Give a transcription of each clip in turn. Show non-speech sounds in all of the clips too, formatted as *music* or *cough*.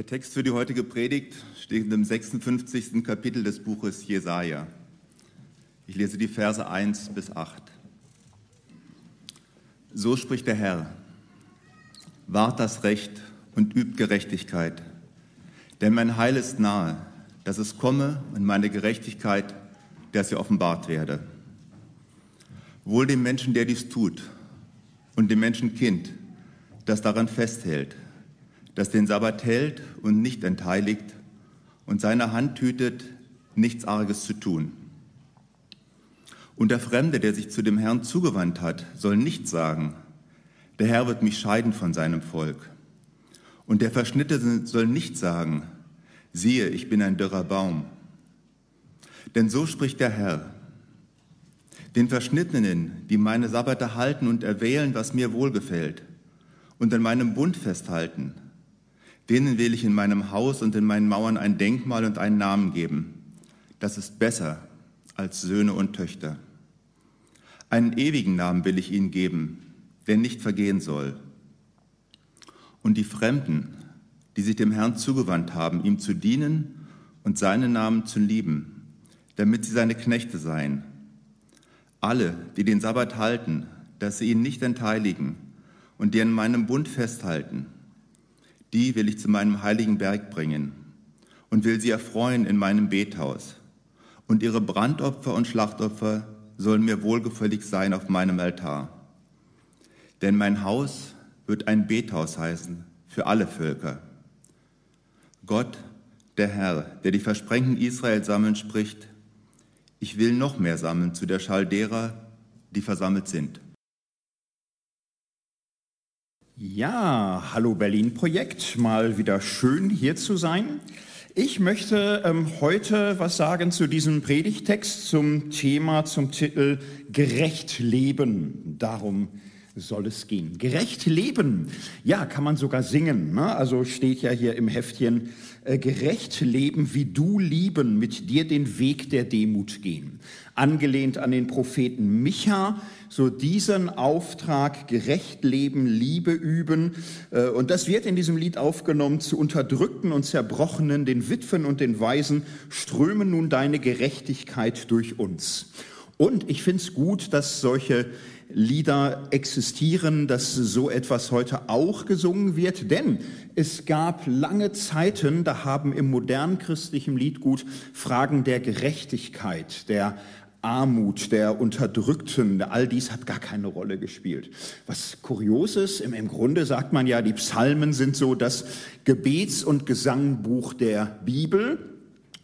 Der Text für die heutige Predigt steht dem 56. Kapitel des Buches Jesaja. Ich lese die Verse 1 bis 8. So spricht der Herr: Wahrt das Recht und übt Gerechtigkeit, denn mein Heil ist nahe, dass es komme und meine Gerechtigkeit, dass sie offenbart werde. Wohl dem Menschen, der dies tut, und dem Menschenkind, das daran festhält das den Sabbat hält und nicht entheiligt und seine Hand hütet, nichts Arges zu tun. Und der Fremde, der sich zu dem Herrn zugewandt hat, soll nicht sagen, der Herr wird mich scheiden von seinem Volk. Und der Verschnittene soll nicht sagen, siehe, ich bin ein dürrer Baum. Denn so spricht der Herr, den Verschnittenen, die meine Sabbate halten und erwählen, was mir wohlgefällt, und an meinem Bund festhalten, Denen will ich in meinem Haus und in meinen Mauern ein Denkmal und einen Namen geben. Das ist besser als Söhne und Töchter. Einen ewigen Namen will ich ihnen geben, der nicht vergehen soll. Und die Fremden, die sich dem Herrn zugewandt haben, ihm zu dienen und seinen Namen zu lieben, damit sie seine Knechte seien. Alle, die den Sabbat halten, dass sie ihn nicht entheiligen und die an meinem Bund festhalten, die will ich zu meinem heiligen Berg bringen und will sie erfreuen in meinem Bethaus. Und ihre Brandopfer und Schlachtopfer sollen mir wohlgefällig sein auf meinem Altar. Denn mein Haus wird ein Bethaus heißen für alle Völker. Gott, der Herr, der die Versprechen Israel sammeln, spricht, ich will noch mehr sammeln zu der Schall derer, die versammelt sind. Ja, hallo Berlin Projekt, mal wieder schön hier zu sein. Ich möchte ähm, heute was sagen zu diesem Predigtext zum Thema, zum Titel Gerecht leben. Darum soll es gehen. Gerecht leben, ja, kann man sogar singen. Ne? Also steht ja hier im Heftchen, äh, gerecht leben, wie du lieben, mit dir den Weg der Demut gehen. Angelehnt an den Propheten Micha, so diesen Auftrag, gerecht leben, Liebe üben. Äh, und das wird in diesem Lied aufgenommen, zu Unterdrückten und Zerbrochenen, den Witwen und den Waisen, ströme nun deine Gerechtigkeit durch uns. Und ich finde es gut, dass solche Lieder existieren, dass so etwas heute auch gesungen wird, denn es gab lange Zeiten, da haben im modernen christlichen Liedgut Fragen der Gerechtigkeit, der Armut, der Unterdrückten, all dies hat gar keine Rolle gespielt. Was kurios ist, im, im Grunde sagt man ja, die Psalmen sind so das Gebets- und Gesangbuch der Bibel.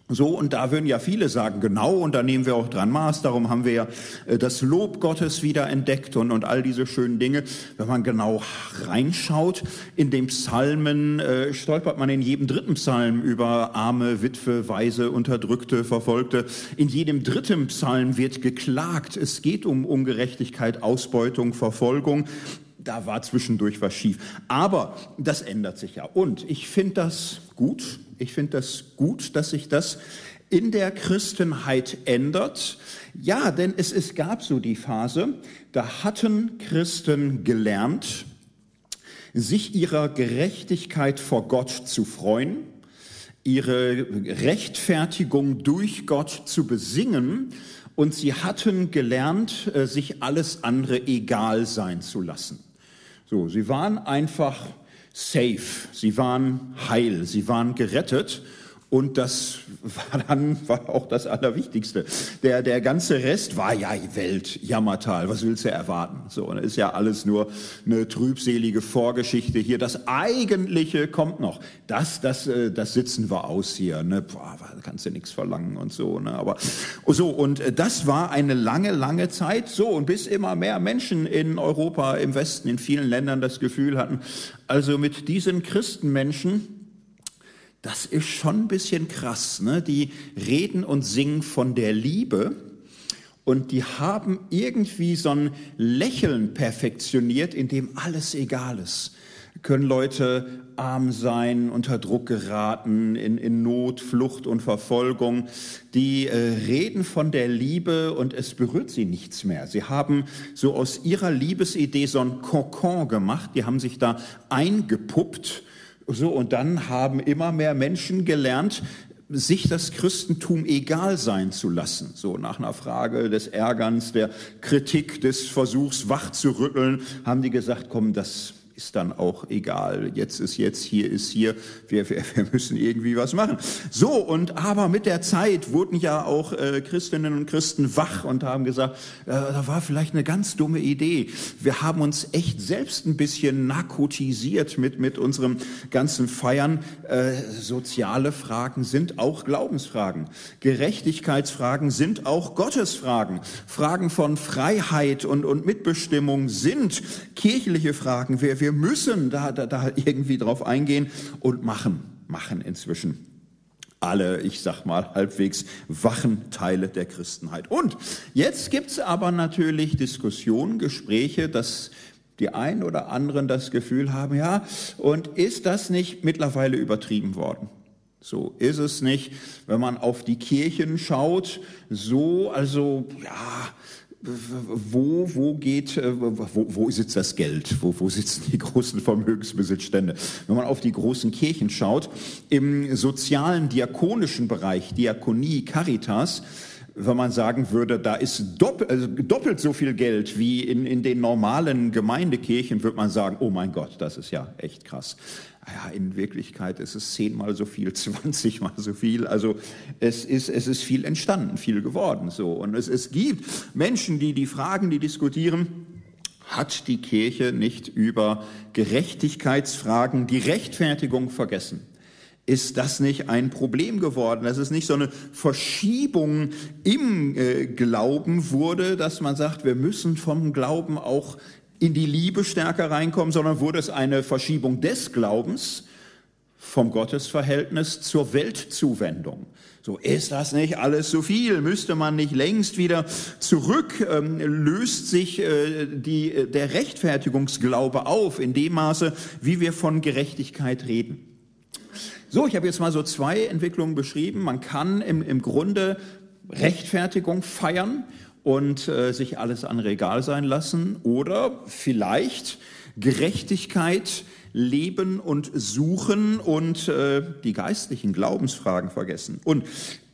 So, und da würden ja viele sagen, genau, und da nehmen wir auch dran Maß, darum haben wir ja äh, das Lob Gottes wieder entdeckt und, und all diese schönen Dinge. Wenn man genau reinschaut, in den Psalmen äh, stolpert man in jedem dritten Psalm über arme, Witwe, Weise, Unterdrückte, Verfolgte. In jedem dritten Psalm wird geklagt. Es geht um Ungerechtigkeit, Ausbeutung, Verfolgung da war zwischendurch was schief. Aber das ändert sich ja. Und ich finde das gut. Ich finde das gut, dass sich das in der Christenheit ändert. Ja, denn es, es gab so die Phase, da hatten Christen gelernt, sich ihrer Gerechtigkeit vor Gott zu freuen, ihre Rechtfertigung durch Gott zu besingen und sie hatten gelernt, äh, sich alles andere egal sein zu lassen. So, sie waren einfach safe, sie waren heil, sie waren gerettet und das war dann war auch das Allerwichtigste. Der, der ganze Rest war ja Welt, Jammertal, was willst du erwarten? So, ist ja alles nur eine trübselige Vorgeschichte hier. Das Eigentliche kommt noch. Das, das, äh, das sitzen wir aus hier. Ne? Boah, kannst du nichts verlangen und so. Ne? Aber so, und äh, das war eine lange, lange Zeit so. Und bis immer mehr Menschen in Europa, im Westen, in vielen Ländern das Gefühl hatten, also mit diesen Christenmenschen, das ist schon ein bisschen krass. Ne? Die reden und singen von der Liebe und die haben irgendwie so ein Lächeln perfektioniert, in dem alles egal ist. Können Leute arm sein, unter Druck geraten, in, in Not, Flucht und Verfolgung. Die äh, reden von der Liebe und es berührt sie nichts mehr. Sie haben so aus ihrer Liebesidee so ein Kokon gemacht, die haben sich da eingepuppt So, und dann haben immer mehr Menschen gelernt, sich das Christentum egal sein zu lassen. So nach einer Frage des Ärgerns, der Kritik, des Versuchs wach zu rütteln, haben die gesagt, komm, das ist dann auch egal. Jetzt ist jetzt, hier ist hier. Wir, wir, wir müssen irgendwie was machen. So, und aber mit der Zeit wurden ja auch äh, Christinnen und Christen wach und haben gesagt, äh, da war vielleicht eine ganz dumme Idee. Wir haben uns echt selbst ein bisschen narkotisiert mit, mit unserem ganzen Feiern. Äh, soziale Fragen sind auch Glaubensfragen. Gerechtigkeitsfragen sind auch Gottesfragen. Fragen von Freiheit und, und Mitbestimmung sind kirchliche Fragen. Wir, wir wir müssen da, da, da irgendwie drauf eingehen und machen, machen inzwischen alle, ich sag mal, halbwegs wachen Teile der Christenheit. Und jetzt gibt es aber natürlich Diskussionen, Gespräche, dass die einen oder anderen das Gefühl haben, ja, und ist das nicht mittlerweile übertrieben worden? So ist es nicht, wenn man auf die Kirchen schaut, so, also, ja, wo, wo geht, äh, wo, wo sitzt das Geld? Wo, wo sitzen die großen Vermögensbesitzstände? Wenn man auf die großen Kirchen schaut, im sozialen, diakonischen Bereich, Diakonie, Caritas, wenn man sagen würde, da ist doppelt, also doppelt so viel Geld wie in, in den normalen Gemeindekirchen, würde man sagen, oh mein Gott, das ist ja echt krass. Ja, in Wirklichkeit ist es zehnmal so viel, *laughs* zwanzigmal so viel. Also es ist, es ist viel entstanden, viel geworden. So. Und es, es gibt Menschen, die die Fragen, die diskutieren, hat die Kirche nicht über Gerechtigkeitsfragen die Rechtfertigung vergessen? Ist das nicht ein Problem geworden? Dass es nicht so eine Verschiebung im äh, Glauben wurde, dass man sagt, wir müssen vom Glauben auch in die Liebe stärker reinkommen, sondern wurde es eine Verschiebung des Glaubens vom Gottesverhältnis zur Weltzuwendung. So ist das nicht alles so viel? Müsste man nicht längst wieder zurück? Ähm, löst sich äh, die, äh, der Rechtfertigungsglaube auf in dem Maße, wie wir von Gerechtigkeit reden? So, ich habe jetzt mal so zwei Entwicklungen beschrieben. Man kann im, im Grunde Rechtfertigung feiern und äh, sich alles an Regal sein lassen oder vielleicht Gerechtigkeit leben und suchen und äh, die geistlichen Glaubensfragen vergessen. Und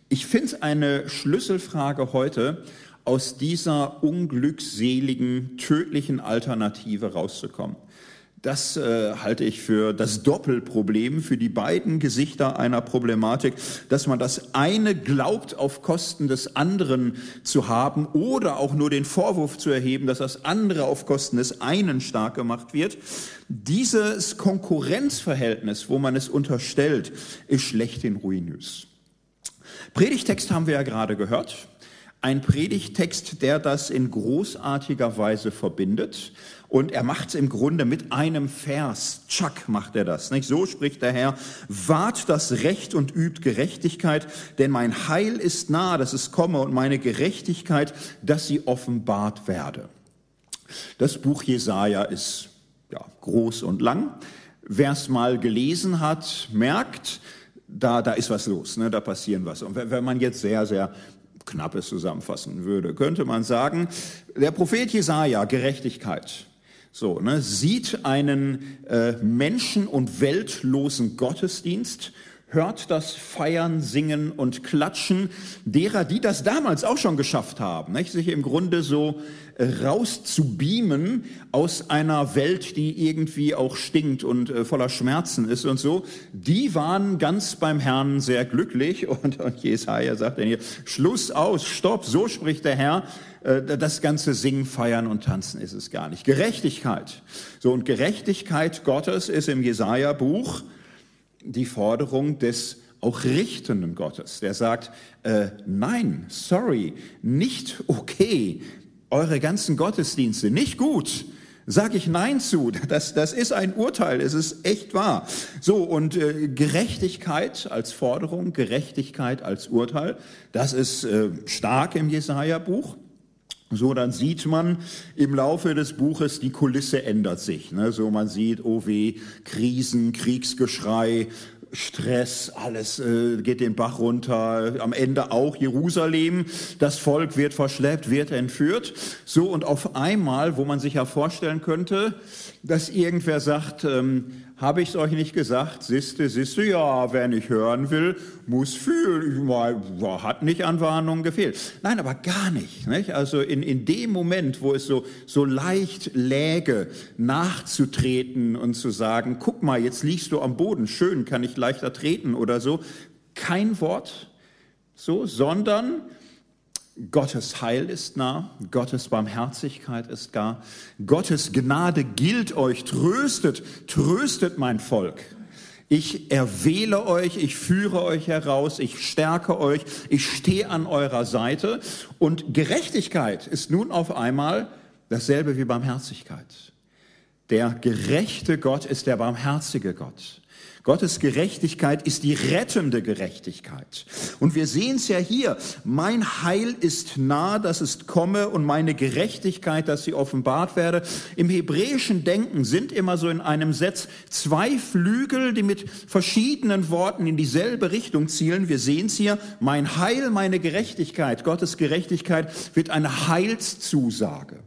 ich finde es eine Schlüsselfrage heute, aus dieser unglückseligen, tödlichen Alternative rauszukommen. Das äh, halte ich für das Doppelproblem, für die beiden Gesichter einer Problematik, dass man das eine glaubt, auf Kosten des anderen zu haben oder auch nur den Vorwurf zu erheben, dass das andere auf Kosten des einen stark gemacht wird. Dieses Konkurrenzverhältnis, wo man es unterstellt, ist schlechthin ruinös. Predigtext haben wir ja gerade gehört. Ein Predigtext, der das in großartiger Weise verbindet und er macht es im Grunde mit einem Vers. Tschack macht er das. Nicht? So spricht der Herr. Wahrt das Recht und übt Gerechtigkeit, denn mein Heil ist nah, dass es komme und meine Gerechtigkeit, dass sie offenbart werde. Das Buch Jesaja ist ja, groß und lang. Wer es mal gelesen hat, merkt, da, da ist was los, ne? da passieren was. Und wenn man jetzt sehr, sehr knappes zusammenfassen würde, könnte man sagen, der Prophet Jesaja, Gerechtigkeit, so, ne, sieht einen äh, menschen- und weltlosen Gottesdienst, hört das Feiern, Singen und Klatschen derer, die das damals auch schon geschafft haben, nicht? sich im Grunde so äh, rauszubeamen aus einer Welt, die irgendwie auch stinkt und äh, voller Schmerzen ist und so. Die waren ganz beim Herrn sehr glücklich *laughs* und, und Jesaja sagt dann hier, Schluss aus, stopp, so spricht der Herr, das ganze Singen, Feiern und Tanzen ist es gar nicht. Gerechtigkeit. So, und Gerechtigkeit Gottes ist im Jesaja-Buch die Forderung des auch richtenden Gottes, der sagt, äh, nein, sorry, nicht okay, eure ganzen Gottesdienste, nicht gut, sage ich Nein zu. *laughs* Das, das ist ein Urteil, es ist echt wahr. So, und äh, Gerechtigkeit als Forderung, Gerechtigkeit als Urteil, das ist äh, stark im Jesaja-Buch. So, dann sieht man im Laufe des Buches, die Kulisse ändert sich. Ne? So, man sieht, oh weh, Krisen, Kriegsgeschrei, Stress, alles äh, geht den Bach runter. Am Ende auch Jerusalem. Das Volk wird verschleppt, wird entführt. So, und auf einmal, wo man sich ja vorstellen könnte, dass irgendwer sagt, ähm, habe ich es euch nicht gesagt? Siste, siste, ja, wer nicht hören will, muss fühlen. Hat nicht an Warnung gefehlt. Nein, aber gar nicht. nicht? Also in, in dem Moment, wo es so, so leicht läge, nachzutreten und zu sagen, guck mal, jetzt liegst du am Boden, schön, kann ich leichter treten oder so. Kein Wort so, sondern Gottes Heil ist nah, Gottes Barmherzigkeit ist da, Gottes Gnade gilt euch, tröstet, tröstet mein Volk. Ich erwähle euch, ich führe euch heraus, ich stärke euch, ich stehe an eurer Seite. Und Gerechtigkeit ist nun auf einmal dasselbe wie Barmherzigkeit. Der gerechte Gott ist der barmherzige Gott. Gottes Gerechtigkeit ist die rettende Gerechtigkeit. Und wir sehen es ja hier. Mein Heil ist nah, dass es komme und meine Gerechtigkeit, dass sie offenbart werde. Im hebräischen Denken sind immer so in einem Satz zwei Flügel, die mit verschiedenen Worten in dieselbe Richtung zielen. Wir sehen es hier. Mein Heil, meine Gerechtigkeit. Gottes Gerechtigkeit wird eine Heilszusage.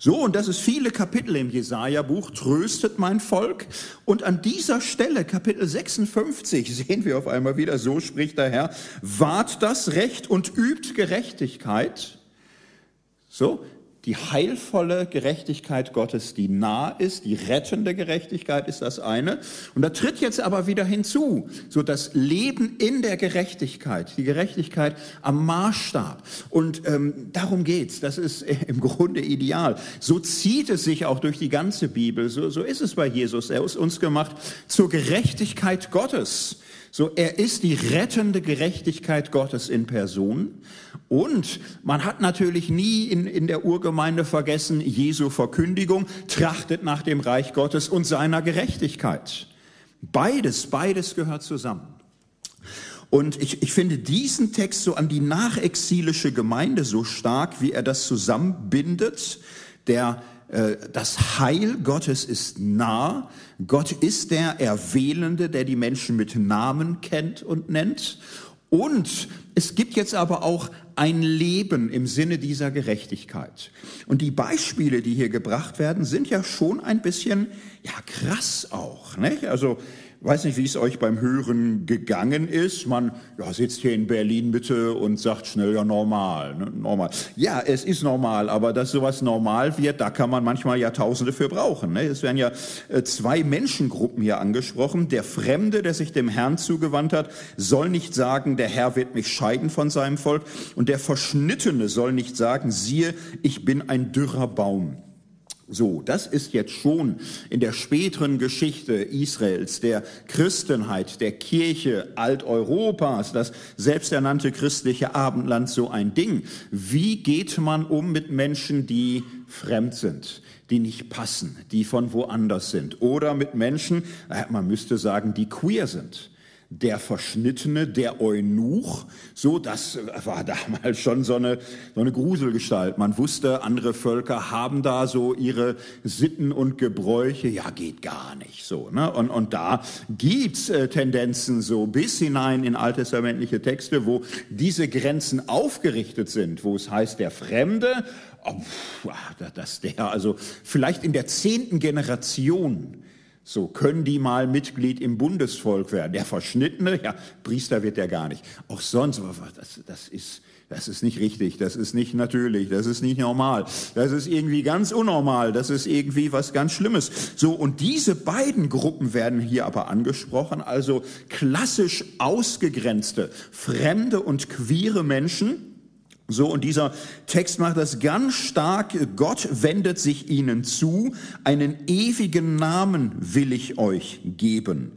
So, und das ist viele Kapitel im Jesaja-Buch, tröstet mein Volk. Und an dieser Stelle, Kapitel 56, *laughs* sehen wir auf einmal wieder, so spricht der Herr, wahrt das Recht und übt Gerechtigkeit. So, die heilvolle Gerechtigkeit Gottes, die nah ist, die rettende Gerechtigkeit ist das eine. Und da tritt jetzt aber wieder hinzu, so das Leben in der Gerechtigkeit, die Gerechtigkeit am Maßstab. Und ähm, darum geht's. Das ist *laughs* im Grunde ideal. So zieht es sich auch durch die ganze Bibel. So, so ist es bei Jesus. Er ist uns gemacht zur Gerechtigkeit Gottes. So, er ist die rettende Gerechtigkeit Gottes in Person. Und man hat natürlich nie in, in der Urgemeinde vergessen, Jesu Verkündigung trachtet nach dem Reich Gottes und seiner Gerechtigkeit. Beides, beides gehört zusammen. Und ich, ich finde diesen Text so an die nachexilische Gemeinde so stark, wie er das zusammenbindet. Der das Heil Gottes ist nah. Gott ist der Erwählende, der die Menschen mit Namen kennt und nennt. Und es gibt jetzt aber auch ein Leben im Sinne dieser Gerechtigkeit. Und die Beispiele, die hier gebracht werden, sind ja schon ein bisschen, ja, krass auch. Nicht? Also weiß nicht, wie es euch beim Hören gegangen ist. Man ja, sitzt hier in Berlin Mitte und sagt schnell, ja, normal, ne? normal. Ja, es ist normal, aber dass sowas normal wird, da kann man manchmal Jahrtausende für brauchen. Ne? Es werden ja äh, zwei Menschengruppen hier angesprochen. Der Fremde, der sich dem Herrn zugewandt hat, soll nicht sagen, der Herr wird mich scheiden von seinem Volk. Und der Verschnittene soll nicht sagen, siehe, ich bin ein dürrer Baum. So, das ist jetzt schon in der späteren Geschichte Israels, der Christenheit, der Kirche Alteuropas, das selbsternannte christliche Abendland so ein Ding. Wie geht man um mit Menschen, die fremd sind, die nicht passen, die von woanders sind? Oder mit Menschen, man müsste sagen, die queer sind? Der Verschnittene, der Eunuch. So, das war damals schon so eine, so eine Gruselgestalt. Man wusste, andere Völker haben da so ihre Sitten und Gebräuche. Ja, geht gar nicht so. Ne? Und, und da gibt's äh, Tendenzen so bis hinein in alttestamentliche Texte, wo diese Grenzen aufgerichtet sind, wo es heißt, der Fremde, oh, dass der also vielleicht in der zehnten Generation so können die mal Mitglied im Bundesvolk werden. Der Verschnittene, ja, Priester wird der gar nicht. Auch sonst, das, das ist, das ist nicht richtig, das ist nicht natürlich, das ist nicht normal, das ist irgendwie ganz unnormal, das ist irgendwie was ganz Schlimmes. So, und diese beiden Gruppen werden hier aber angesprochen, also klassisch ausgegrenzte, fremde und queere Menschen, so, und dieser Text macht das ganz stark. Gott wendet sich ihnen zu. Einen ewigen Namen will ich euch geben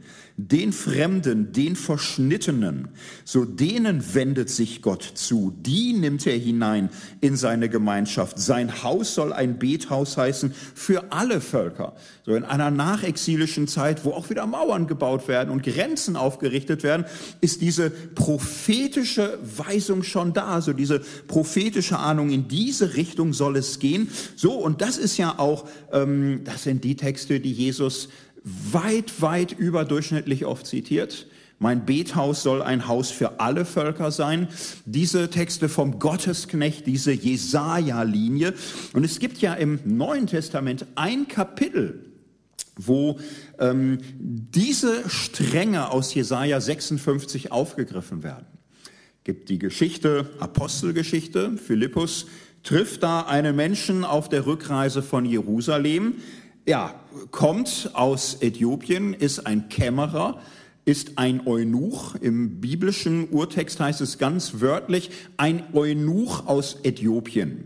den Fremden, den Verschnittenen, so denen wendet sich Gott zu, die nimmt er hinein in seine Gemeinschaft. Sein Haus soll ein Bethaus heißen für alle Völker. So in einer nachexilischen Zeit, wo auch wieder Mauern gebaut werden und Grenzen aufgerichtet werden, ist diese prophetische Weisung schon da, so diese prophetische Ahnung, in diese Richtung soll es gehen. So, und das ist ja auch, ähm, das sind die Texte, die Jesus weit, weit überdurchschnittlich oft zitiert. Mein Bethaus soll ein Haus für alle Völker sein. Diese Texte vom Gottesknecht, diese Jesaja-Linie. Und es gibt ja im Neuen Testament ein Kapitel, wo ähm, diese Stränge aus Jesaja 56 aufgegriffen werden. Gibt die Geschichte, Apostelgeschichte, Philippus trifft da einen Menschen auf der Rückreise von Jerusalem, ja, kommt aus Äthiopien, ist ein Kämmerer, ist ein Eunuch. Im biblischen Urtext heißt es ganz wörtlich, ein Eunuch aus Äthiopien.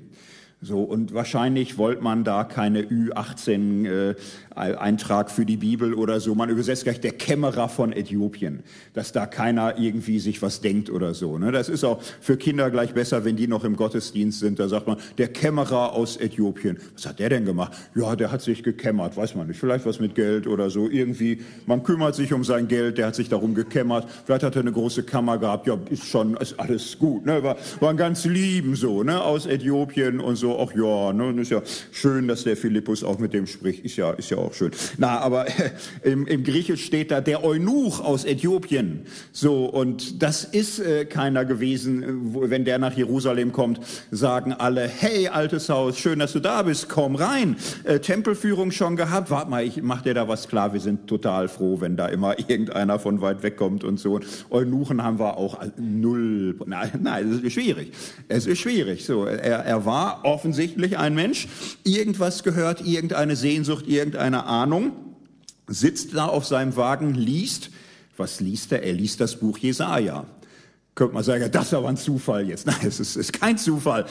So, und wahrscheinlich wollte man da keine Ü18 äh, Eintrag für die Bibel oder so. Man übersetzt gleich der Kämmerer von Äthiopien, dass da keiner irgendwie sich was denkt oder so. Ne? Das ist auch für Kinder gleich besser, wenn die noch im Gottesdienst sind. Da sagt man, der Kämmerer aus Äthiopien. Was hat der denn gemacht? Ja, der hat sich gekämmert, weiß man nicht. Vielleicht was mit Geld oder so. Irgendwie, man kümmert sich um sein Geld, der hat sich darum gekämmert. Vielleicht hat er eine große Kammer gehabt. Ja, ist schon, ist alles gut. Ne? War, war ein ganz lieben so, ne? aus Äthiopien und so. Ach ja, ne? Ist ja schön, dass der Philippus auch mit dem spricht. Ist ja, ist ja auch schön. Na, aber im, im Griechisch steht da der Eunuch aus Äthiopien. So, und das ist äh, keiner gewesen, wo, wenn der nach Jerusalem kommt, sagen alle, hey, altes Haus, schön, dass du da bist, komm rein. Äh, Tempelführung schon gehabt, warte mal, ich mach dir da was klar, wir sind total froh, wenn da immer *laughs* irgendeiner von weit weg kommt und so. Eunuchen haben wir auch null, nein, nein, es ist schwierig. Es ist schwierig. So, er, er war offensichtlich ein Mensch, irgendwas gehört, irgendeine Sehnsucht, irgendeine Ahnung, sitzt da auf seinem Wagen, liest. Was liest er? Er liest das Buch Jesaja. Könnte man sagen, das ist aber ein Zufall jetzt. Nein, es ist, ist kein Zufall.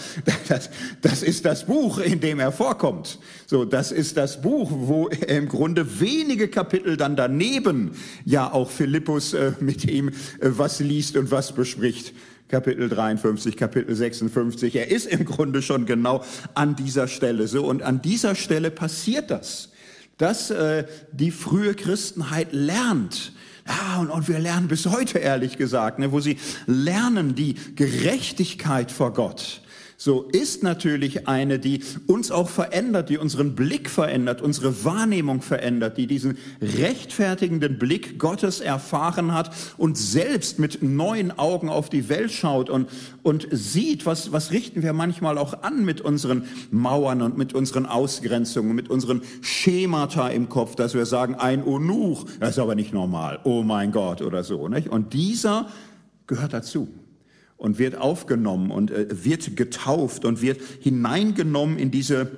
Das, das, ist das Buch, in dem er vorkommt. So, das ist das Buch, wo im Grunde wenige Kapitel dann daneben ja auch Philippus äh, mit ihm äh, was liest und was bespricht. Kapitel 53, Kapitel 56. Er ist im Grunde schon genau an dieser Stelle so. Und an dieser Stelle passiert das dass äh, die frühe Christenheit lernt. Ja, und, und wir lernen bis heute, ehrlich gesagt, ne, wo sie lernen die Gerechtigkeit vor Gott so ist natürlich eine, die uns auch verändert, die unseren Blick verändert, unsere Wahrnehmung verändert, die diesen rechtfertigenden Blick Gottes erfahren hat und selbst mit neuen Augen auf die Welt schaut und, und sieht, was, was richten wir manchmal auch an mit unseren Mauern und mit unseren Ausgrenzungen, mit unseren Schemata im Kopf, dass wir sagen, ein Onuch, das ist aber nicht normal, oh mein Gott oder so. Nicht? Und dieser gehört dazu und wird aufgenommen und äh, wird getauft und wird hineingenommen in diese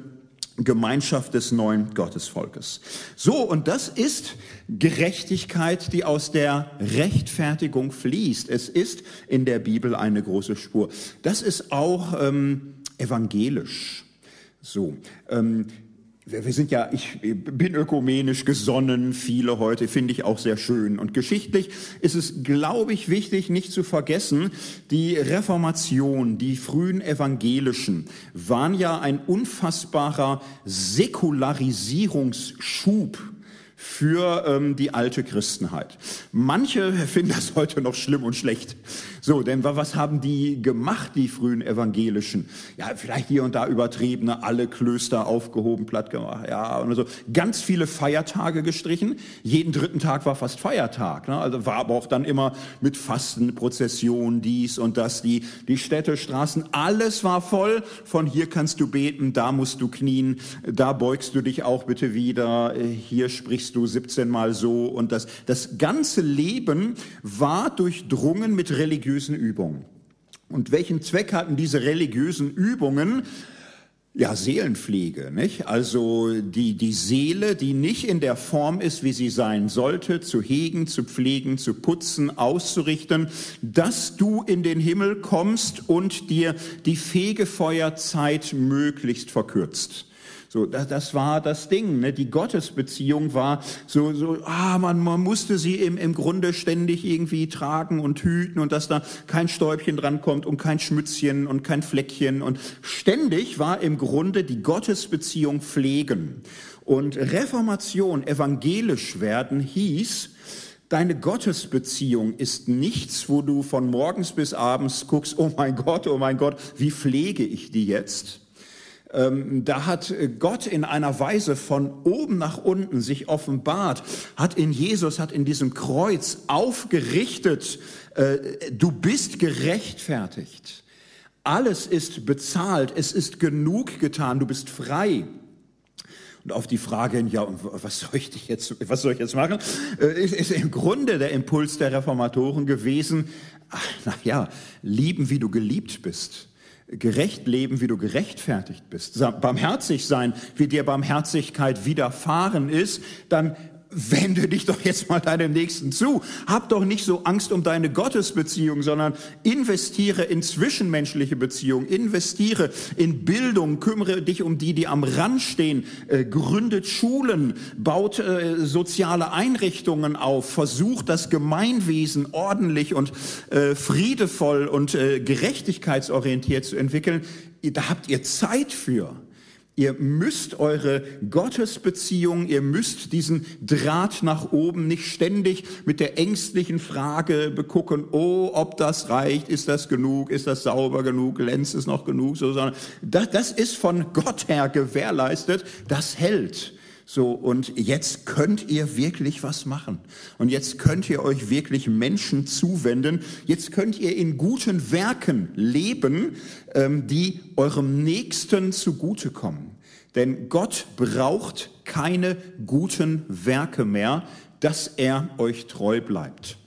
Gemeinschaft des neuen Gottesvolkes. So, und das ist Gerechtigkeit, die aus der Rechtfertigung fließt. Es ist in der Bibel eine große Spur. Das ist auch ähm, evangelisch. So, ähm, wir sind ja, ich bin ökumenisch gesonnen, viele heute, finde ich auch sehr schön. Und geschichtlich ist es, glaube ich, wichtig, nicht zu vergessen, die Reformation, die frühen Evangelischen waren ja ein unfassbarer Säkularisierungsschub für ähm, die alte Christenheit. Manche finden das heute noch schlimm und schlecht. So, denn was haben die gemacht, die frühen Evangelischen? Ja, vielleicht hier und da übertriebene, alle Klöster aufgehoben, platt gemacht, ja, und so. Ganz viele Feiertage gestrichen. Jeden dritten Tag war fast Feiertag. Ne? Also war aber auch dann immer mit Fasten, Prozession, dies und das, die, die Städte, Straßen, alles war voll. Von hier kannst du beten, da musst du knien, da beugst du dich auch bitte wieder, hier sprichst du 17 Mal so und das, das ganze Leben war durchdrungen mit religiösen religiösen Übungen. Und welchen Zweck hatten diese religiösen Übungen? Ja, Seelenpflege, nicht? Also die, die Seele, die nicht in der Form ist, wie sie sein sollte, zu hegen, zu pflegen, zu putzen, auszurichten, dass du in den Himmel kommst und dir die Fegefeuerzeit möglichst verkürzt. So, das, das war das Ding. Ne? Die Gottesbeziehung war so, so ah, man, man musste sie im, im Grunde ständig irgendwie tragen und hüten und dass da kein Stäubchen dran kommt und kein Schmützchen und kein Fleckchen. Und ständig war im Grunde die Gottesbeziehung pflegen. Und Reformation, evangelisch werden, hieß, Deine Gottesbeziehung ist nichts, wo du von morgens bis abends guckst, oh mein Gott, oh mein Gott, wie pflege ich die jetzt? Ähm, da hat Gott in einer Weise von oben nach unten sich offenbart, hat in Jesus, hat in diesem Kreuz aufgerichtet, äh, du bist gerechtfertigt. Alles ist bezahlt, es ist genug getan, du bist frei. Und auf die Frage, ja, was soll ich jetzt, was soll ich jetzt machen, äh, ist, ist im Grunde der Impuls der Reformatoren gewesen, naja, lieben, wie du geliebt bist gerecht leben, wie du gerechtfertigt bist, barmherzig sein, wie dir Barmherzigkeit widerfahren ist, dann wende dich doch jetzt mal deinem Nächsten zu. Hab doch nicht so Angst um deine Gottesbeziehung, sondern investiere in zwischenmenschliche Beziehungen, investiere in Bildung, kümmere dich um die, die am Rand stehen, äh, gründet Schulen, baut äh, soziale Einrichtungen auf, versucht das Gemeinwesen ordentlich und äh, friedevoll und äh, gerechtigkeitsorientiert zu entwickeln. Da habt ihr Zeit für. Ihr müsst eure Gottesbeziehung, ihr müsst diesen Draht nach oben nicht ständig mit der ängstlichen Frage begucken, oh, ob das reicht, ist das genug, ist das sauber genug, glänzt es noch genug, so, sondern das, das ist von Gott her gewährleistet, das hält. So, und jetzt könnt ihr wirklich was machen. Und jetzt könnt ihr euch wirklich Menschen zuwenden. Jetzt könnt ihr in guten Werken leben, die eurem Nächsten zugutekommen. Denn Gott braucht keine guten Werke mehr, dass er euch treu bleibt.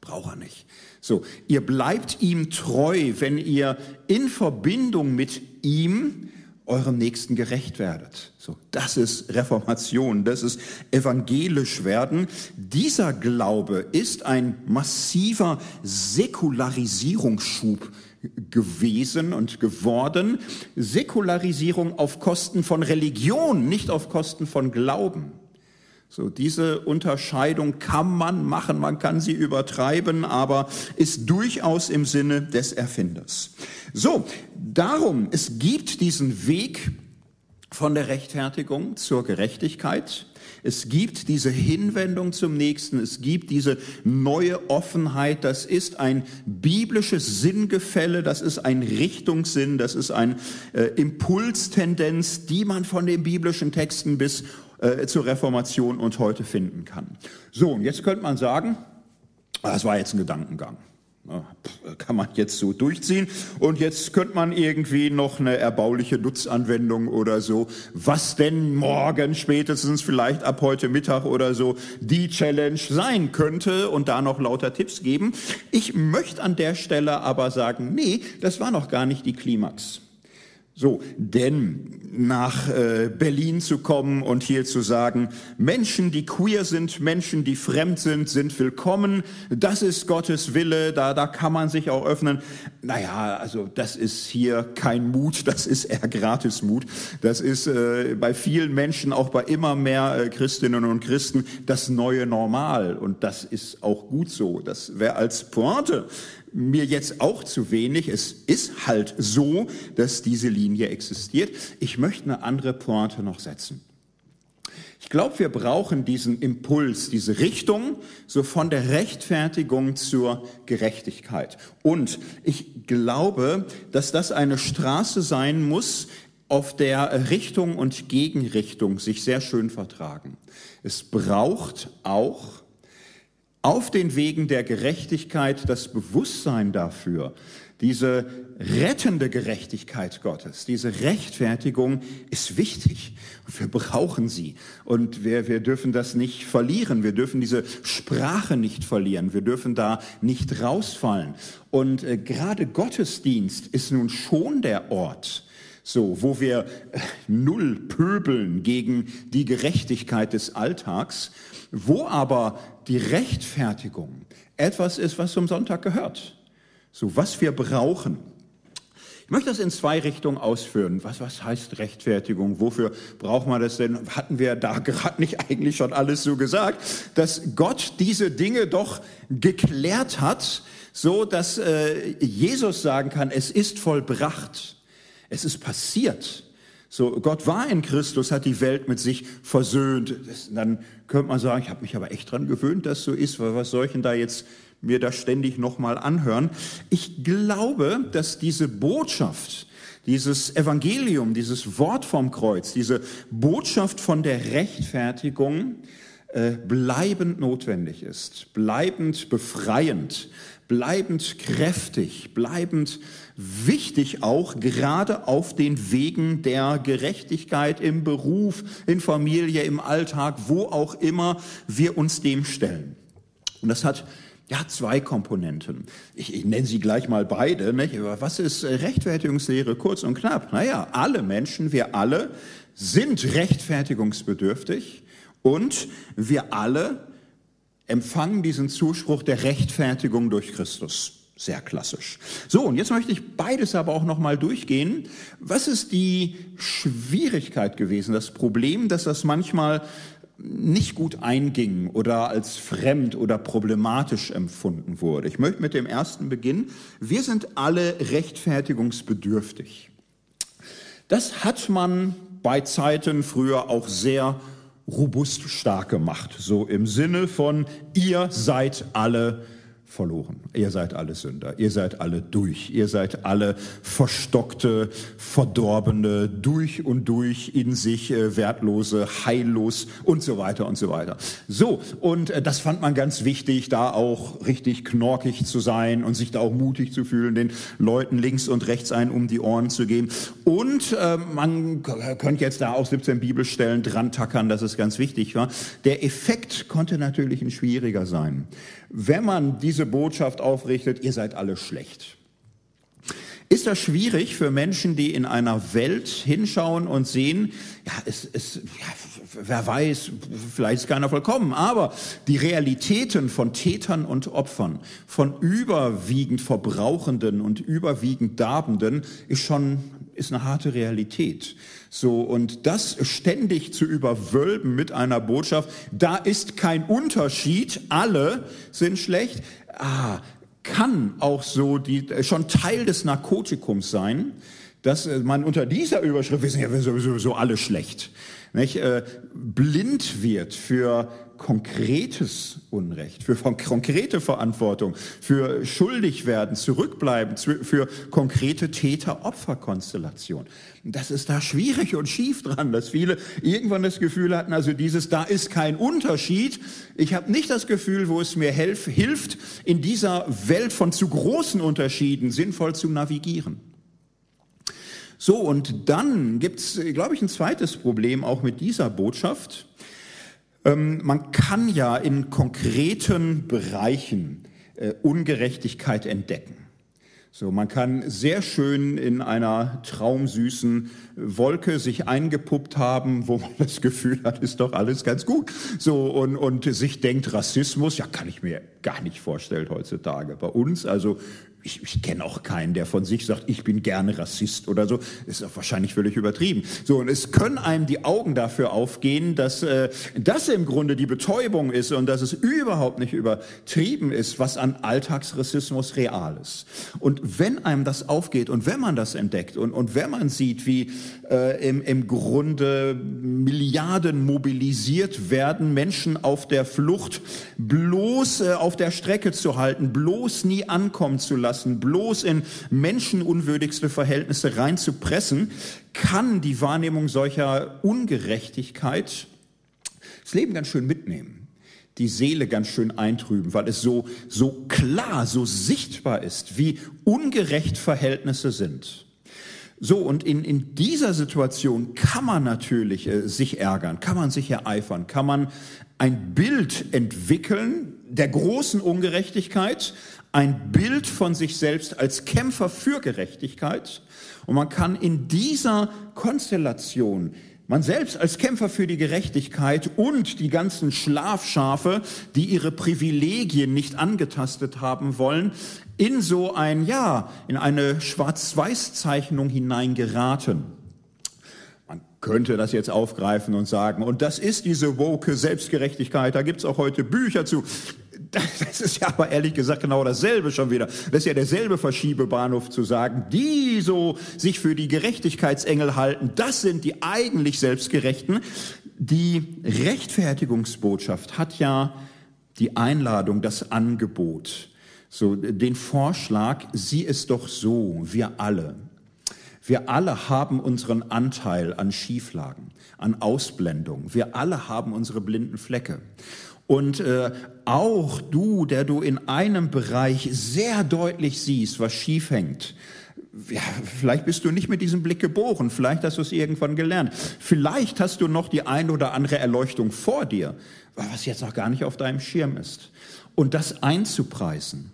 Braucht er nicht. So, ihr bleibt ihm treu, wenn ihr in Verbindung mit ihm eurem Nächsten gerecht werdet. So, das ist Reformation, das ist evangelisch werden. Dieser Glaube ist ein massiver Säkularisierungsschub gewesen und geworden. Säkularisierung auf Kosten von Religion, nicht auf Kosten von Glauben. So, diese Unterscheidung kann man machen, man kann sie übertreiben, aber ist durchaus im Sinne des Erfinders. So, darum, es gibt diesen Weg von der Rechtfertigung zur Gerechtigkeit. Es gibt diese Hinwendung zum Nächsten, es gibt diese neue Offenheit, das ist ein biblisches Sinngefälle, das ist ein Richtungssinn, das ist ein äh, Impulstendenz, die man von den biblischen Texten bis äh, zur Reformation und heute finden kann. So, und jetzt könnte man sagen, das war jetzt ein Gedankengang. Kann man jetzt so durchziehen. Und jetzt könnte man irgendwie noch eine erbauliche Nutzanwendung oder so, was denn morgen spätestens vielleicht ab heute Mittag oder so die Challenge sein könnte und da noch lauter Tipps geben. Ich möchte an der Stelle aber sagen, nee, das war noch gar nicht die Klimax. So, denn nach äh, Berlin zu kommen und hier zu sagen, Menschen, die queer sind, Menschen, die fremd sind, sind willkommen. Das ist Gottes Wille, da, da kann man sich auch öffnen. Naja, also das ist hier kein Mut, *laughs* das ist eher Gratismut. Das ist äh, bei vielen Menschen, auch bei immer mehr äh, Christinnen und Christen, das neue Normal. Und das ist auch gut so. Das wäre als Pointe mir jetzt auch zu wenig. Es ist halt so, dass diese Linie existiert. Ich möchte eine andere Pointe noch setzen. Ich glaube, wir brauchen diesen Impuls, diese Richtung, so von der Rechtfertigung zur Gerechtigkeit. Und ich glaube, dass das eine Straße sein muss, auf der Richtung und Gegenrichtung sich sehr schön vertragen. Es braucht auch auf den Wegen der Gerechtigkeit das Bewusstsein dafür, diese rettende Gerechtigkeit Gottes, diese Rechtfertigung ist wichtig wir brauchen sie. Und wir, wir dürfen das nicht verlieren, wir dürfen diese Sprache nicht verlieren, wir dürfen da nicht rausfallen. Und äh, gerade Gottesdienst ist nun schon der Ort, so, wo wir null pöbeln gegen die Gerechtigkeit des Alltags, wo aber die Rechtfertigung etwas ist, was zum Sonntag gehört. So, was wir brauchen. Ich möchte das in zwei Richtungen ausführen. Was, was heißt Rechtfertigung? Wofür braucht man das denn? Hatten wir da gerade nicht eigentlich schon alles so gesagt, dass Gott diese Dinge doch geklärt hat, so dass äh, Jesus sagen kann, es ist vollbracht. Es ist passiert. So, Gott war in Christus, hat die Welt mit sich versöhnt. Das, dann könnte man sagen, ich habe mich aber echt dran gewöhnt, dass so ist, weil was soll ich denn da jetzt mir da ständig nochmal anhören? Ich glaube, dass diese Botschaft, dieses Evangelium, dieses Wort vom Kreuz, diese Botschaft von der Rechtfertigung äh, bleibend notwendig ist, bleibend befreiend, bleibend kräftig, bleibend wichtig auch gerade auf den Wegen der Gerechtigkeit im Beruf, in Familie, im Alltag, wo auch immer wir uns dem stellen. Und das hat ja, zwei Komponenten. Ich, ich nenne sie gleich mal beide. Nicht? Was ist Rechtfertigungslehre kurz und knapp? Naja, alle Menschen, wir alle sind rechtfertigungsbedürftig und wir alle empfangen diesen Zuspruch der Rechtfertigung durch Christus. Sehr klassisch. So, und jetzt möchte ich beides aber auch nochmal durchgehen. Was ist die Schwierigkeit gewesen, das Problem, dass das manchmal nicht gut einging oder als fremd oder problematisch empfunden wurde? Ich möchte mit dem ersten beginnen. Wir sind alle rechtfertigungsbedürftig. Das hat man bei Zeiten früher auch sehr robust stark gemacht. So im Sinne von, ihr seid alle verloren. Ihr seid alle Sünder, ihr seid alle durch, ihr seid alle verstockte, verdorbene, durch und durch in sich äh, wertlose, heillos und so weiter und so weiter. So, und äh, das fand man ganz wichtig, da auch richtig knorkig zu sein und sich da auch mutig zu fühlen, den Leuten links und rechts ein um die Ohren zu gehen. Und äh, man könnte jetzt da auch 17 Bibelstellen dran tackern, dass es ganz wichtig war. Der Effekt konnte natürlich ein schwieriger sein wenn man diese Botschaft aufrichtet, ihr seid alle schlecht. Ist das schwierig für Menschen, die in einer Welt hinschauen und sehen, ja, es, es, ja, wer weiß, vielleicht ist keiner vollkommen, aber die Realitäten von Tätern und Opfern, von überwiegend Verbrauchenden und überwiegend Darbenden, ist schon, ist eine harte Realität. So, und das ständig zu überwölben mit einer Botschaft, da ist kein Unterschied, alle sind schlecht, ah, kann auch so die, schon Teil des Narkotikums sein, dass man unter dieser Überschrift, wir sind ja sowieso alle schlecht, nicht, äh, blind wird für konkretes Unrecht, für konkrete Verantwortung, für schuldig werden, zurückbleiben, für konkrete Täter-Opfer-Konstellation. Das ist da schwierig und schief dran, dass viele irgendwann das Gefühl hatten, also dieses, da ist kein Unterschied. Ich habe nicht das Gefühl, wo es mir helf, hilft, in dieser Welt von zu großen Unterschieden sinnvoll zu navigieren. So, und dann gibt's, glaube ich, ein zweites Problem auch mit dieser Botschaft. Ähm, man kann ja in konkreten Bereichen äh, Ungerechtigkeit entdecken. So, man kann sehr schön in einer traumsüßen Wolke sich eingepuppt haben, wo man das Gefühl hat, ist doch alles ganz gut. So, und, und sich denkt, Rassismus, ja, kann ich mir gar nicht vorstellen heutzutage. Bei uns, also ich, ich kenne auch keinen, der von sich sagt, ich bin gerne Rassist oder so. Ist auch wahrscheinlich völlig übertrieben. So, und es können einem die Augen dafür aufgehen, dass äh, das im Grunde die Betäubung ist und dass es überhaupt nicht übertrieben ist, was an Alltagsrassismus real ist. Und wenn einem das aufgeht und wenn man das entdeckt und, und wenn man sieht, wie äh, im, im Grunde Milliarden mobilisiert werden, Menschen auf der Flucht bloß äh, auf der Strecke zu halten, bloß nie ankommen zu lassen, bloß in menschenunwürdigste Verhältnisse reinzupressen, kann die Wahrnehmung solcher Ungerechtigkeit das Leben ganz schön mitnehmen, die Seele ganz schön eintrüben, weil es so, so klar, so sichtbar ist, wie ungerecht Verhältnisse sind. So, und in, in dieser Situation kann man natürlich äh, sich ärgern, kann man sich ereifern, kann man ein Bild entwickeln der großen Ungerechtigkeit, ein Bild von sich selbst als Kämpfer für Gerechtigkeit. Und man kann in dieser Konstellation man selbst als Kämpfer für die Gerechtigkeit und die ganzen Schlafschafe, die ihre Privilegien nicht angetastet haben wollen, in so ein, ja, in eine Schwarz-Weiß-Zeichnung hineingeraten. Könnte das jetzt aufgreifen und sagen, und das ist diese woke Selbstgerechtigkeit, da gibt's auch heute Bücher zu. Das ist ja aber ehrlich gesagt genau dasselbe schon wieder. Das ist ja derselbe Verschiebebahnhof zu sagen, die so sich für die Gerechtigkeitsengel halten, das sind die eigentlich Selbstgerechten. Die Rechtfertigungsbotschaft hat ja die Einladung, das Angebot, so den Vorschlag, sieh es doch so, wir alle. Wir alle haben unseren Anteil an Schieflagen, an Ausblendung. Wir alle haben unsere blinden Flecke. Und äh, auch du, der du in einem Bereich sehr deutlich siehst, was schief hängt, ja, vielleicht bist du nicht mit diesem Blick geboren, vielleicht hast du es irgendwann gelernt, vielleicht hast du noch die ein oder andere Erleuchtung vor dir, was jetzt noch gar nicht auf deinem Schirm ist. Und das einzupreisen,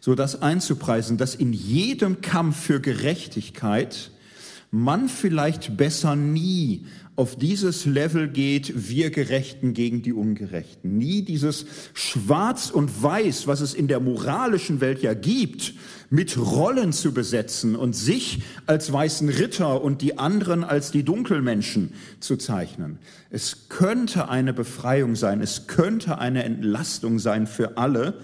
so das einzupreisen, dass in jedem Kampf für Gerechtigkeit man vielleicht besser nie auf dieses Level geht, wir Gerechten gegen die Ungerechten. Nie dieses Schwarz und Weiß, was es in der moralischen Welt ja gibt, mit Rollen zu besetzen und sich als weißen Ritter und die anderen als die Dunkelmenschen zu zeichnen. Es könnte eine Befreiung sein, es könnte eine Entlastung sein für alle,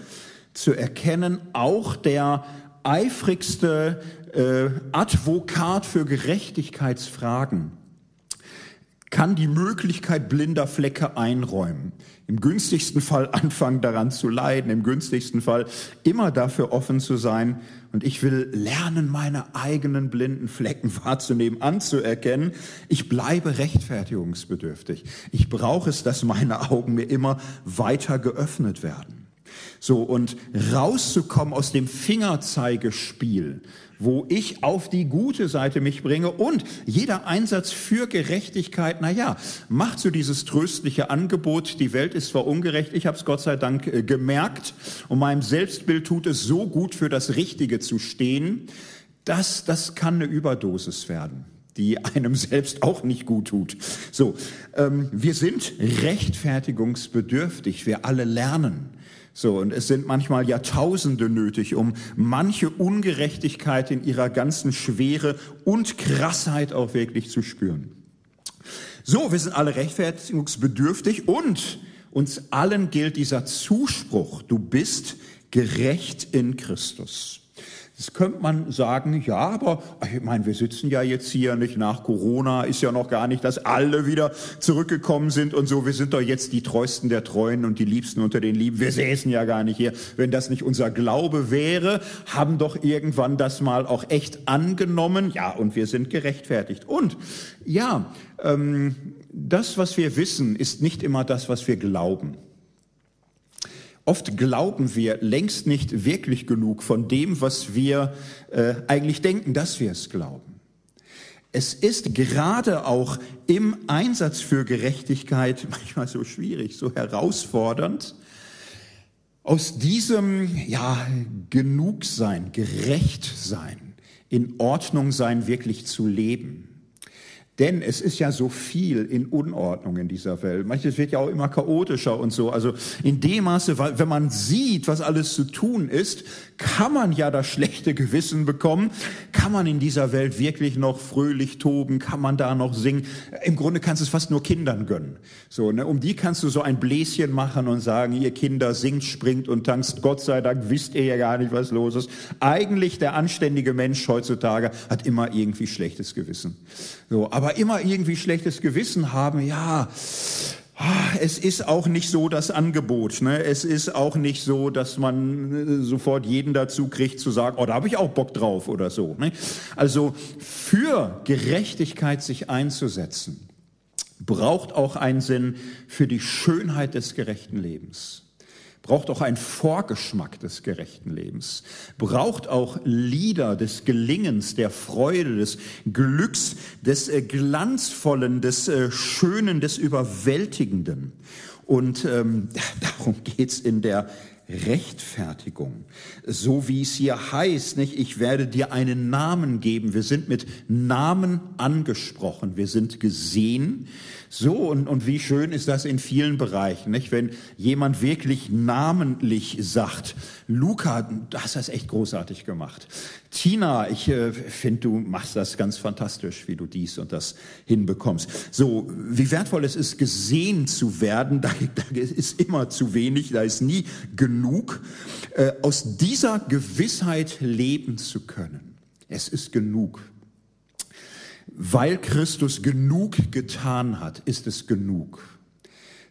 zu erkennen, auch der eifrigste äh, Advokat für Gerechtigkeitsfragen kann die Möglichkeit blinder Flecke einräumen. Im günstigsten Fall anfangen daran zu leiden, im günstigsten Fall immer dafür offen zu sein. Und ich will lernen, meine eigenen blinden Flecken *laughs* wahrzunehmen, anzuerkennen. Ich bleibe rechtfertigungsbedürftig. Ich brauche es, dass meine Augen mir immer weiter geöffnet werden. So, und rauszukommen aus dem Fingerzeigespiel, wo ich auf die gute Seite mich bringe und jeder Einsatz für Gerechtigkeit, na ja, macht so dieses tröstliche Angebot, die Welt ist zwar ungerecht, ich habe es Gott sei Dank äh, gemerkt und meinem Selbstbild tut es so gut für das Richtige zu stehen, dass das kann eine Überdosis werden die einem *laughs* selbst auch nicht gut tut. So, ähm, wir sind rechtfertigungsbedürftig. Wir alle lernen. So, und es sind manchmal Jahrtausende nötig, um manche Ungerechtigkeit in ihrer ganzen Schwere und Krassheit auch wirklich zu spüren. So, wir sind alle rechtfertigungsbedürftig und uns allen gilt dieser Zuspruch, du bist gerecht in Christus. Jetzt könnte man sagen, ja, aber ich meine, wir sitzen ja jetzt hier nicht nach Corona, ist ja noch gar nicht, dass alle wieder zurückgekommen sind und so. Wir sind doch jetzt die treuesten der Treuen und die Liebsten unter den Lieben. Wir säßen ja gar nicht hier. Wenn das nicht unser Glaube wäre, haben doch irgendwann das mal auch echt angenommen. Ja, und wir sind gerechtfertigt. Und ja, ähm, das, was wir wissen, ist nicht immer das, was wir glauben. Oft glauben wir längst nicht wirklich genug von dem, was wir äh, eigentlich denken, dass wir es glauben. Es ist gerade auch im Einsatz für Gerechtigkeit *laughs* manchmal so schwierig, so herausfordernd, aus diesem, ja, genug sein, gerecht sein, in Ordnung sein, wirklich zu leben. Denn es ist ja so viel in Unordnung in dieser Welt. Manches wird ja auch immer chaotischer und so. Also in dem Maße, wenn man sieht, was alles zu tun ist, kann man ja das schlechte Gewissen bekommen. Kann man in dieser Welt wirklich noch fröhlich toben? Kann man da noch singen? Im Grunde kannst du es fast nur Kindern gönnen. So, ne? Um die kannst du so ein Bläschen machen und sagen, ihr Kinder singt, springt und tanzt. Gott sei Dank wisst ihr ja gar nicht, was los ist. Eigentlich der anständige Mensch heutzutage hat immer irgendwie schlechtes Gewissen. So, aber immer irgendwie schlechtes Gewissen haben, ja, es ist auch nicht so das Angebot. Ne? Es ist auch nicht so, dass man äh, sofort jeden dazu kriegt zu sagen, oh, da habe ich auch Bock drauf oder so. Ne? Also für Gerechtigkeit sich einzusetzen, braucht auch einen Sinn für die Schönheit des gerechten Lebens braucht auch einen Vorgeschmack des gerechten Lebens, braucht auch Lieder des Gelingens, der Freude, des Glücks, des äh, Glanzvollen, des äh, Schönen, des Überwältigenden. Und ähm, *laughs* darum geht's in der Rechtfertigung. So wie es hier heißt, nicht? Ich werde dir einen Namen geben. Wir sind mit Namen angesprochen. Wir sind gesehen. So, und, und wie schön ist das in vielen Bereichen, nicht? Wenn jemand wirklich namentlich sagt, Luca, du hast das echt großartig gemacht. Tina, ich äh, finde, du machst das ganz fantastisch, wie du dies und das hinbekommst. So, wie wertvoll es ist, gesehen zu werden, *laughs* da, da ist immer zu wenig, da ist nie genug. Äh, aus dieser Gewissheit leben zu können. Es ist genug. Weil Christus genug getan hat, ist es genug.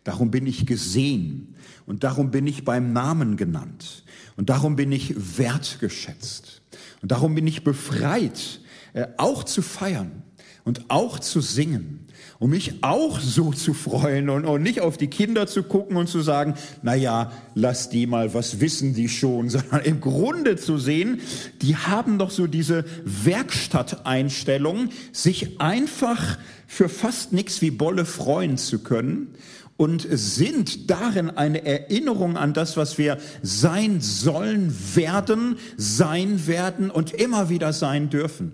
Darum bin ich gesehen und darum bin ich beim Namen genannt und darum bin ich wertgeschätzt und darum bin ich befreit, äh, auch zu feiern. und auch zu singen um mich auch so zu freuen und, und nicht auf die Kinder zu gucken und zu sagen, na ja, lass die mal, was wissen die schon, *laughs* sondern im Grunde zu sehen, die haben doch so diese Werkstatteinstellung, sich einfach für fast nichts wie Bolle freuen zu können und sind darin eine Erinnerung an das, was wir sein sollen, werden, sein werden und immer wieder sein dürfen.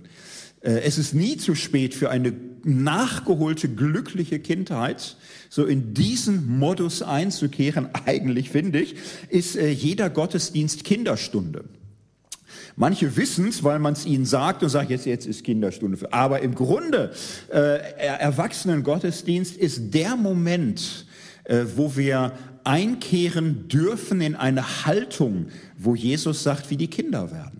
Äh, es ist nie zu spät für eine nachgeholte, glückliche Kindheit. So in diesen Modus einzukehren, *laughs* eigentlich finde ich, ist äh, jeder Gottesdienst Kinderstunde. Manche wissen es, weil man es ihnen sagt und sagt, jetzt, jetzt ist Kinderstunde. Aber im Grunde, äh, Erwachsenen-Gottesdienst ist der Moment, äh, wo wir einkehren dürfen in eine Haltung, wo Jesus sagt, wie die Kinder werden.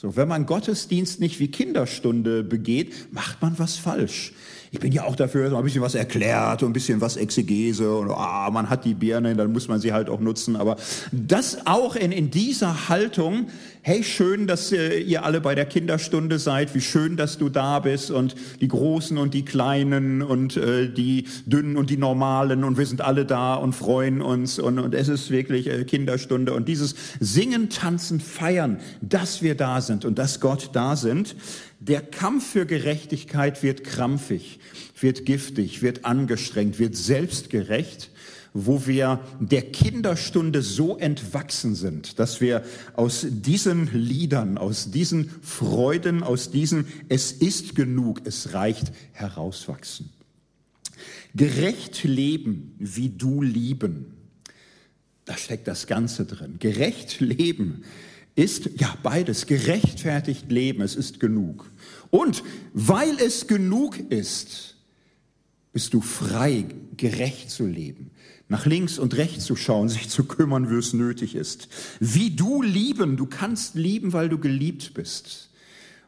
So, wenn man Gottesdienst nicht wie Kinderstunde begeht, macht man was falsch. Ich bin ja auch dafür, dass man ein bisschen was erklärt und ein bisschen was Exegese und ah, man hat die Birne, dann muss man sie halt auch nutzen. Aber das auch in, in dieser Haltung, hey, schön, dass äh, ihr alle bei der Kinderstunde seid, wie schön, dass du da bist. Und die Großen und die Kleinen und äh, die Dünnen und die Normalen. Und wir sind alle da und freuen uns. Und, und es ist wirklich äh, Kinderstunde. Und dieses Singen, Tanzen, Feiern, dass wir da sind und dass Gott da sind, der Kampf für Gerechtigkeit wird krampfig, wird giftig, wird angestrengt, wird selbstgerecht, wo wir der Kinderstunde so entwachsen sind, dass wir aus diesen Liedern, aus diesen Freuden, aus diesem Es ist genug, es reicht herauswachsen. Gerecht leben, wie du lieben. Da steckt das Ganze drin. Gerecht leben ist ja beides, gerechtfertigt leben, es ist genug. Und weil es genug ist, bist du frei, gerecht zu leben, nach links und rechts zu schauen, sich zu kümmern, wie es nötig ist. Wie du lieben, du kannst lieben, weil du geliebt bist.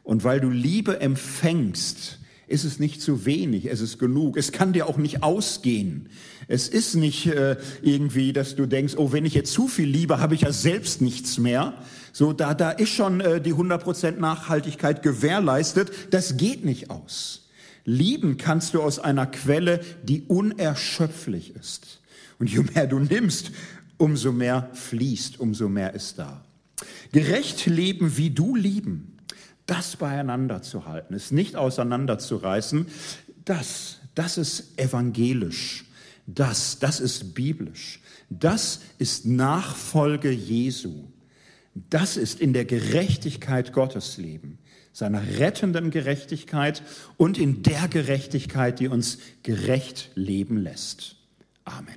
Und weil du Liebe empfängst, ist es nicht zu wenig, es ist genug. Es kann dir auch nicht ausgehen. Es ist nicht äh, irgendwie, dass du denkst, oh, wenn ich jetzt zu viel liebe, habe ich ja selbst nichts mehr. So, da, da ist schon äh, die 100% Nachhaltigkeit gewährleistet. Das geht nicht aus. Lieben kannst du aus einer Quelle, die unerschöpflich ist. Und je mehr du nimmst, umso mehr fließt, umso mehr ist da. Gerecht leben, wie du lieben das beieinander zu halten, es nicht auseinanderzureißen, das, das ist evangelisch. Das, das ist biblisch. Das ist Nachfolge Jesu. Das ist in der Gerechtigkeit Gottes leben, seiner rettenden Gerechtigkeit und in der Gerechtigkeit, die uns gerecht leben lässt. Amen.